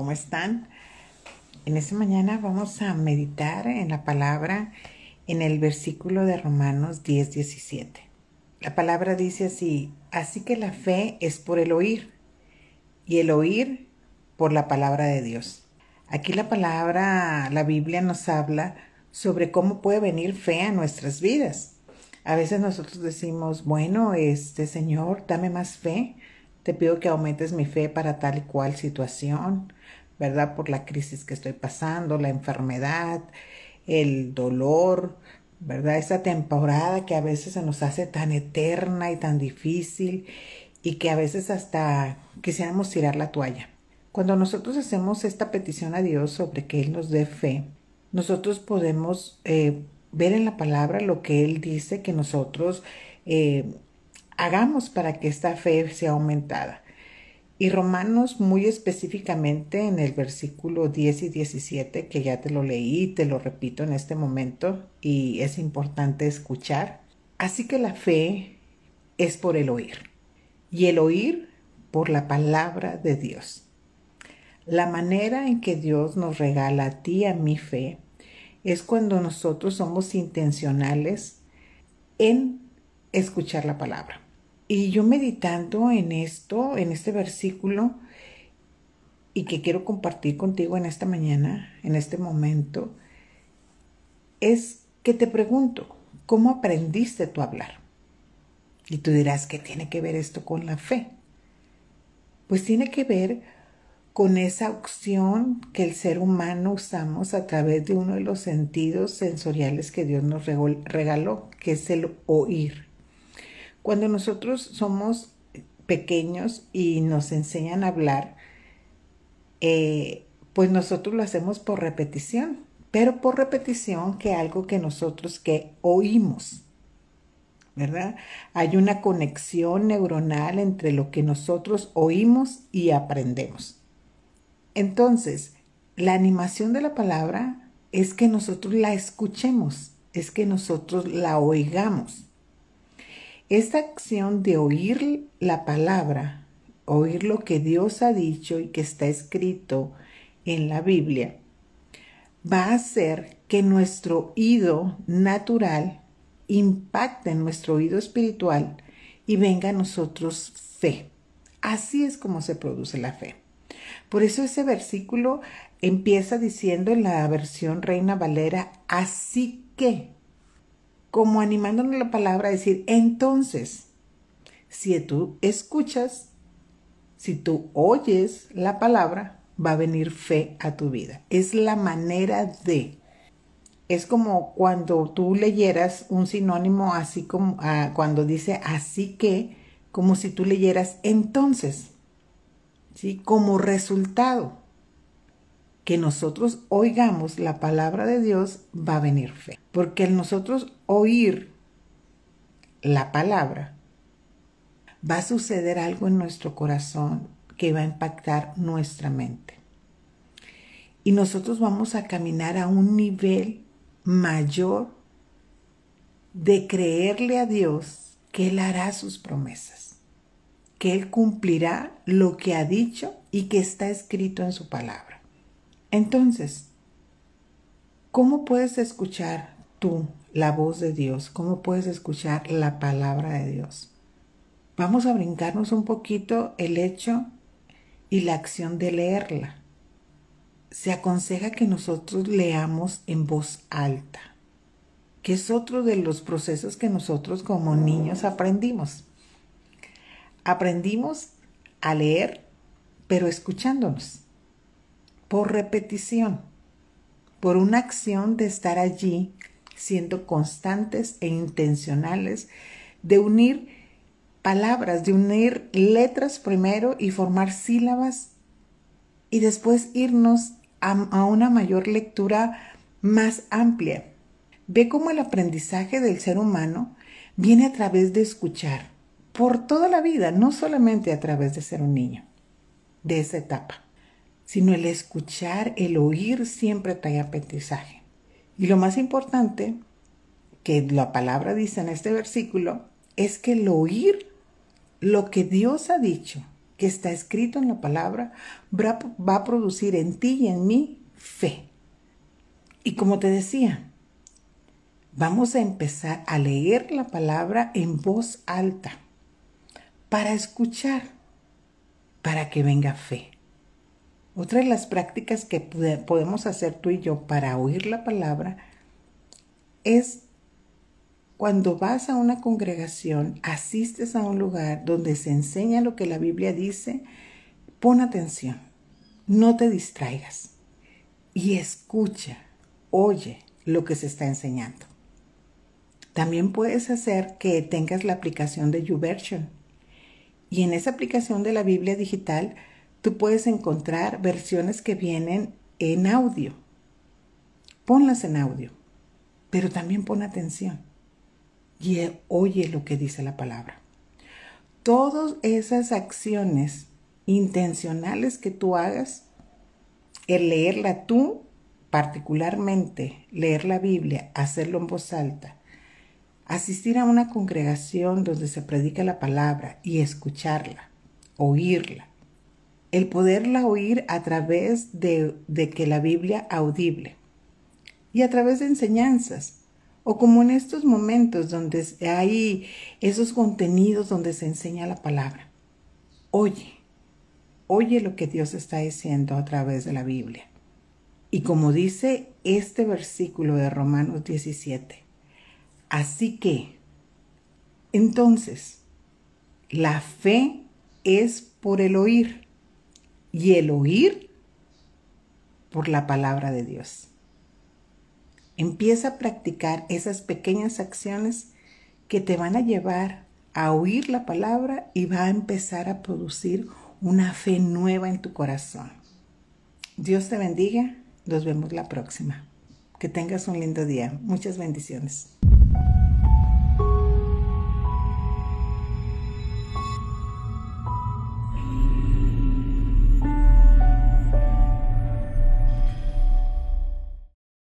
¿Cómo están? En esta mañana vamos a meditar en la palabra en el versículo de Romanos 10, 17. La palabra dice así, así que la fe es por el oír y el oír por la palabra de Dios. Aquí la palabra, la Biblia nos habla sobre cómo puede venir fe a nuestras vidas. A veces nosotros decimos, bueno, este Señor, dame más fe. Te pido que aumentes mi fe para tal y cual situación, ¿verdad? Por la crisis que estoy pasando, la enfermedad, el dolor, ¿verdad? Esa temporada que a veces se nos hace tan eterna y tan difícil y que a veces hasta quisiéramos tirar la toalla. Cuando nosotros hacemos esta petición a Dios sobre que Él nos dé fe, nosotros podemos eh, ver en la palabra lo que Él dice que nosotros eh, hagamos para que esta fe sea aumentada. Y Romanos muy específicamente en el versículo 10 y 17, que ya te lo leí, te lo repito en este momento y es importante escuchar. Así que la fe es por el oír y el oír por la palabra de Dios. La manera en que Dios nos regala a ti a mi fe es cuando nosotros somos intencionales en escuchar la palabra. Y yo meditando en esto, en este versículo, y que quiero compartir contigo en esta mañana, en este momento, es que te pregunto, ¿cómo aprendiste tú a hablar? Y tú dirás, ¿qué tiene que ver esto con la fe? Pues tiene que ver con esa opción que el ser humano usamos a través de uno de los sentidos sensoriales que Dios nos regaló, que es el oír. Cuando nosotros somos pequeños y nos enseñan a hablar, eh, pues nosotros lo hacemos por repetición, pero por repetición que algo que nosotros que oímos. ¿verdad? Hay una conexión neuronal entre lo que nosotros oímos y aprendemos. Entonces, la animación de la palabra es que nosotros la escuchemos, es que nosotros la oigamos. Esta acción de oír la palabra, oír lo que Dios ha dicho y que está escrito en la Biblia, va a hacer que nuestro oído natural impacte en nuestro oído espiritual y venga a nosotros fe. Así es como se produce la fe. Por eso ese versículo empieza diciendo en la versión Reina Valera, así que, como animándonos la palabra a decir, entonces, si tú escuchas, si tú oyes la palabra, va a venir fe a tu vida. Es la manera de. Es como cuando tú leyeras un sinónimo así como ah, cuando dice así que, como si tú leyeras entonces. ¿sí? Como resultado que nosotros oigamos la palabra de Dios, va a venir fe. Porque nosotros oír la palabra, va a suceder algo en nuestro corazón que va a impactar nuestra mente. Y nosotros vamos a caminar a un nivel mayor de creerle a Dios que Él hará sus promesas que Él cumplirá lo que ha dicho y que está escrito en su palabra. Entonces, ¿cómo puedes escuchar tú la voz de Dios? ¿Cómo puedes escuchar la palabra de Dios? Vamos a brincarnos un poquito el hecho y la acción de leerla. Se aconseja que nosotros leamos en voz alta, que es otro de los procesos que nosotros como niños aprendimos. Aprendimos a leer, pero escuchándonos, por repetición, por una acción de estar allí, siendo constantes e intencionales, de unir palabras, de unir letras primero y formar sílabas y después irnos a, una mayor lectura más amplia. Ve cómo el aprendizaje del ser humano viene a través de escuchar por toda la vida, no solamente a través de ser un niño, de esa etapa, sino el escuchar, el oír siempre trae aprendizaje. Y lo más importante que la palabra dice en este versículo es que el oír lo que Dios ha dicho, que está escrito en la palabra va a producir en ti y en mí fe. Y como te decía, vamos a empezar a leer la palabra en voz alta para escuchar, para que venga fe. Otra de las prácticas que podemos hacer tú y yo para oír la palabra es cuando vas a una congregación, asistes a un lugar donde se enseña lo que la Biblia dice, pon atención, no te distraigas y escucha, oye lo que se está enseñando. También puedes hacer que tengas la aplicación de YouVersion. Y en esa aplicación de la Biblia digital tú puedes encontrar versiones que vienen en audio. Ponlas en audio, pero también pon atención y oye lo que dice la palabra. Todas esas acciones intencionales que tú hagas, el leerla tú, particularmente leer la Biblia, hacerlo en voz alta, asistir a una congregación donde se predica la palabra y escucharla, oírla, el poderla oír a través de, de que la Biblia audible y a través de enseñanzas, o como en estos momentos donde hay esos contenidos donde se enseña la palabra. Oye, oye lo que Dios está diciendo a través de la Biblia. Y como dice este versículo de Romanos 17, así que, entonces, la fe es por el oír y el oír por la palabra de Dios. Empieza a practicar esas pequeñas acciones que te van a llevar a oír la palabra y va a empezar a producir una fe nueva en tu corazón. Dios te bendiga. Nos vemos la próxima. Que tengas un lindo día. Muchas bendiciones.